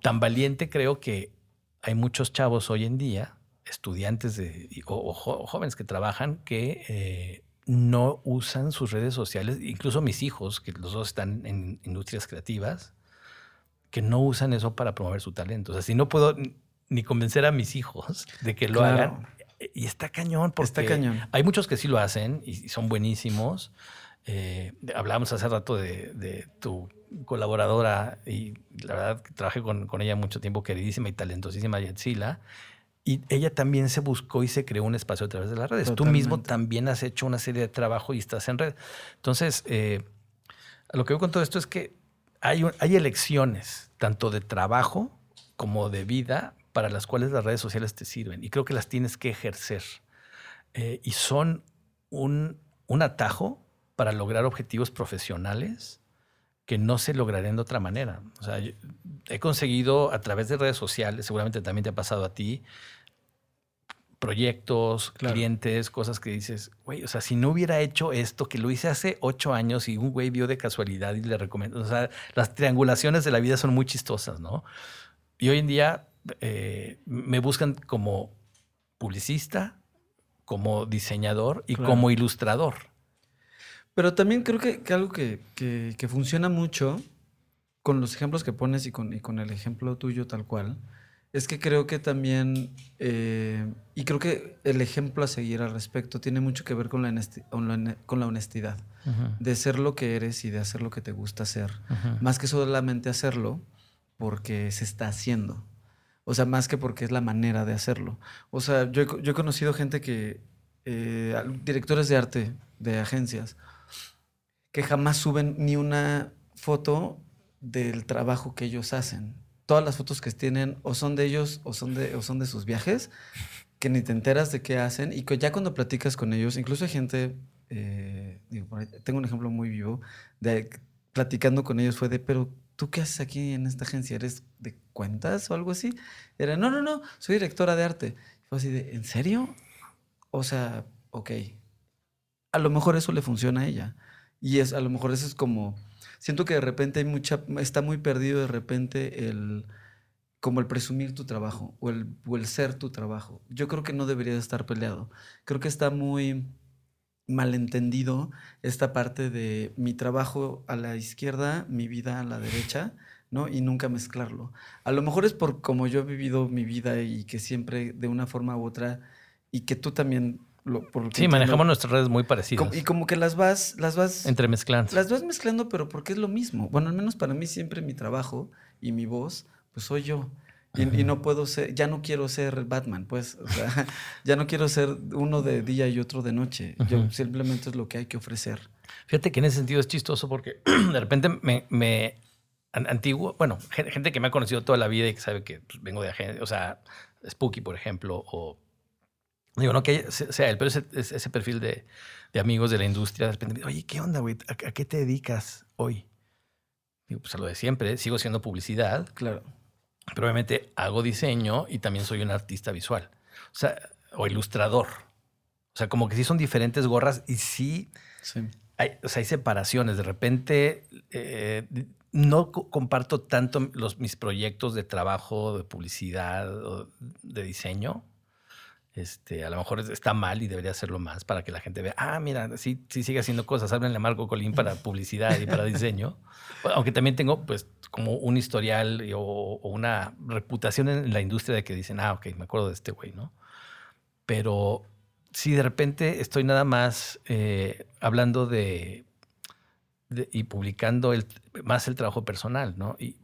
Tan valiente creo que hay muchos chavos hoy en día, estudiantes de, o, o jóvenes que trabajan, que eh, no usan sus redes sociales, incluso mis hijos, que los dos están en industrias creativas, que no usan eso para promover su talento. O sea, si no puedo ni convencer a mis hijos de que lo hagan, y está cañón, porque está cañón. hay muchos que sí lo hacen y son buenísimos. Eh, hablábamos hace rato de, tu colaboradora y la verdad que trabajé con, con, ella mucho tiempo, queridísima y talentosísima Yatsila. Y ella también se buscó y se creó un espacio a través de las redes. Tú mismo también has hecho una serie de trabajo y estás en red. Entonces, eh, lo que veo con todo esto es que hay, hay elecciones, tanto de trabajo como de vida, para las cuales las redes sociales te sirven. Y creo que las tienes que ejercer. Eh, y son un, un atajo para lograr objetivos profesionales que no se lograrían de otra manera. O sea, he conseguido a través de redes sociales, seguramente también te ha pasado a ti, proyectos, clientes, cosas que dices, güey, o sea, si no hubiera hecho esto, que lo hice hace ocho años y un güey vio de casualidad y le recomendó, o sea, las triangulaciones de la vida son muy chistosas, ¿no? Y hoy en día eh, me buscan como publicista, como diseñador y como ilustrador. Pero también creo que, algo que, funciona mucho con los ejemplos que pones y con, con el ejemplo tuyo tal cual, es que creo que también, eh, y creo que el ejemplo a seguir al respecto tiene mucho que ver con la, con la honestidad, de ser lo que eres y de hacer lo que te gusta hacer, más que solamente hacerlo porque se está haciendo. O sea, más que porque es la manera de hacerlo. O sea, yo he, conocido gente que, eh, directores de arte de agencias, que jamás suben ni una foto del trabajo que ellos hacen. Todas las fotos que tienen o son de ellos o son de, o son de sus viajes, que ni te enteras de qué hacen y que ya cuando platicas con ellos, incluso hay gente, eh, tengo un ejemplo muy vivo, de platicando con ellos fue de, pero ¿tú qué haces aquí en esta agencia? ¿Eres de cuentas o algo así? Era, no, no, no, soy directora de arte. fue así de, ¿en serio? O sea, ok. A lo mejor eso le funciona a ella. Y es, a lo mejor eso es como, siento que de repente hay mucha, está muy perdido de repente el, como el presumir tu trabajo o el, o el ser tu trabajo. Yo creo que no debería de estar peleado. Creo que está muy malentendido esta parte de mi trabajo a la izquierda, mi vida a la derecha, ¿no? Y nunca mezclarlo. A lo mejor es por como yo he vivido mi vida y que siempre de una forma u otra, y que tú también sí, manejamos nuestras redes muy parecidas. y como que las vas, las vas... Entremezclando. Las vas mezclando, pero porque es lo mismo. Bueno, al menos para mí siempre mi trabajo y mi voz, pues soy yo. Y, no puedo ser, ya no quiero ser Batman, pues, o sea, ya no quiero ser uno de día y otro de noche. Yo simplemente es lo que hay que ofrecer. Fíjate que en ese sentido es chistoso porque de repente me, me antiguo, bueno, gente que me ha conocido toda la vida y que sabe que pues, vengo de o sea, Spooky, por ejemplo, o Digo, no que sea él, pero ese, ese perfil de, de, amigos de la industria, de repente, oye, ¿qué onda, güey? ¿A, qué te dedicas hoy? Digo, pues a lo de siempre, sigo haciendo publicidad. Claro. Pero obviamente hago diseño y también soy un artista visual. O sea, o ilustrador. O sea, como que sí son diferentes gorras y sí, sí. Hay, o sea, hay separaciones. De repente eh, no comparto tanto los, mis proyectos de trabajo, de publicidad, o de diseño este, a lo mejor está mal y debería hacerlo más para que la gente vea, ah, mira, sí, sí sigue haciendo cosas, háblenle a Marco Colín para publicidad y para diseño. Aunque también tengo, pues, como un historial o, una reputación en la industria de que dicen, ah, ok, me acuerdo de este güey, ¿no? Pero si de repente estoy nada más eh, hablando de, y publicando el, más el trabajo personal, ¿no? Y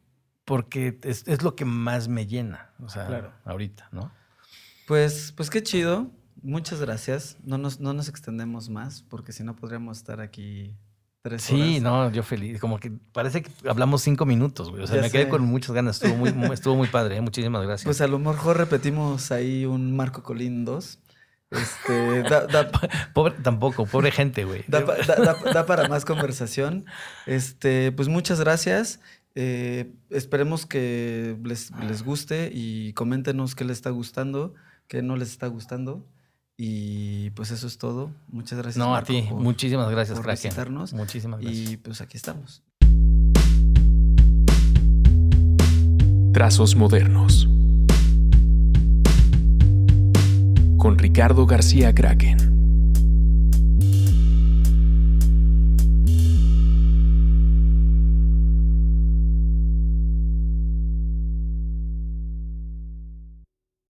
porque es, es lo que más me llena, o sea, ahorita, ¿no? Pues, pues qué chido. Muchas gracias. No nos, no nos extendemos más, porque si no podríamos estar aquí tres sí, horas. Sí, no, yo feliz. Como que parece que hablamos cinco minutos, güey. O sea, me quedé con muchas ganas. Estuvo muy, estuvo muy padre. ¿eh? Muchísimas gracias. Pues a lo mejor repetimos ahí un Marco Colín 2. Este, pobre, tampoco, pobre gente, güey. Da, da, para más conversación. Este, pues muchas gracias. Eh, esperemos que les, les guste y coméntenos qué les está gustando que no les está gustando. Y pues eso es todo. Muchas gracias. No, a ti. Muchísimas gracias, por visitarnos. Muchísimas gracias. Y pues aquí estamos. Trazos modernos. Con Ricardo García Kraken.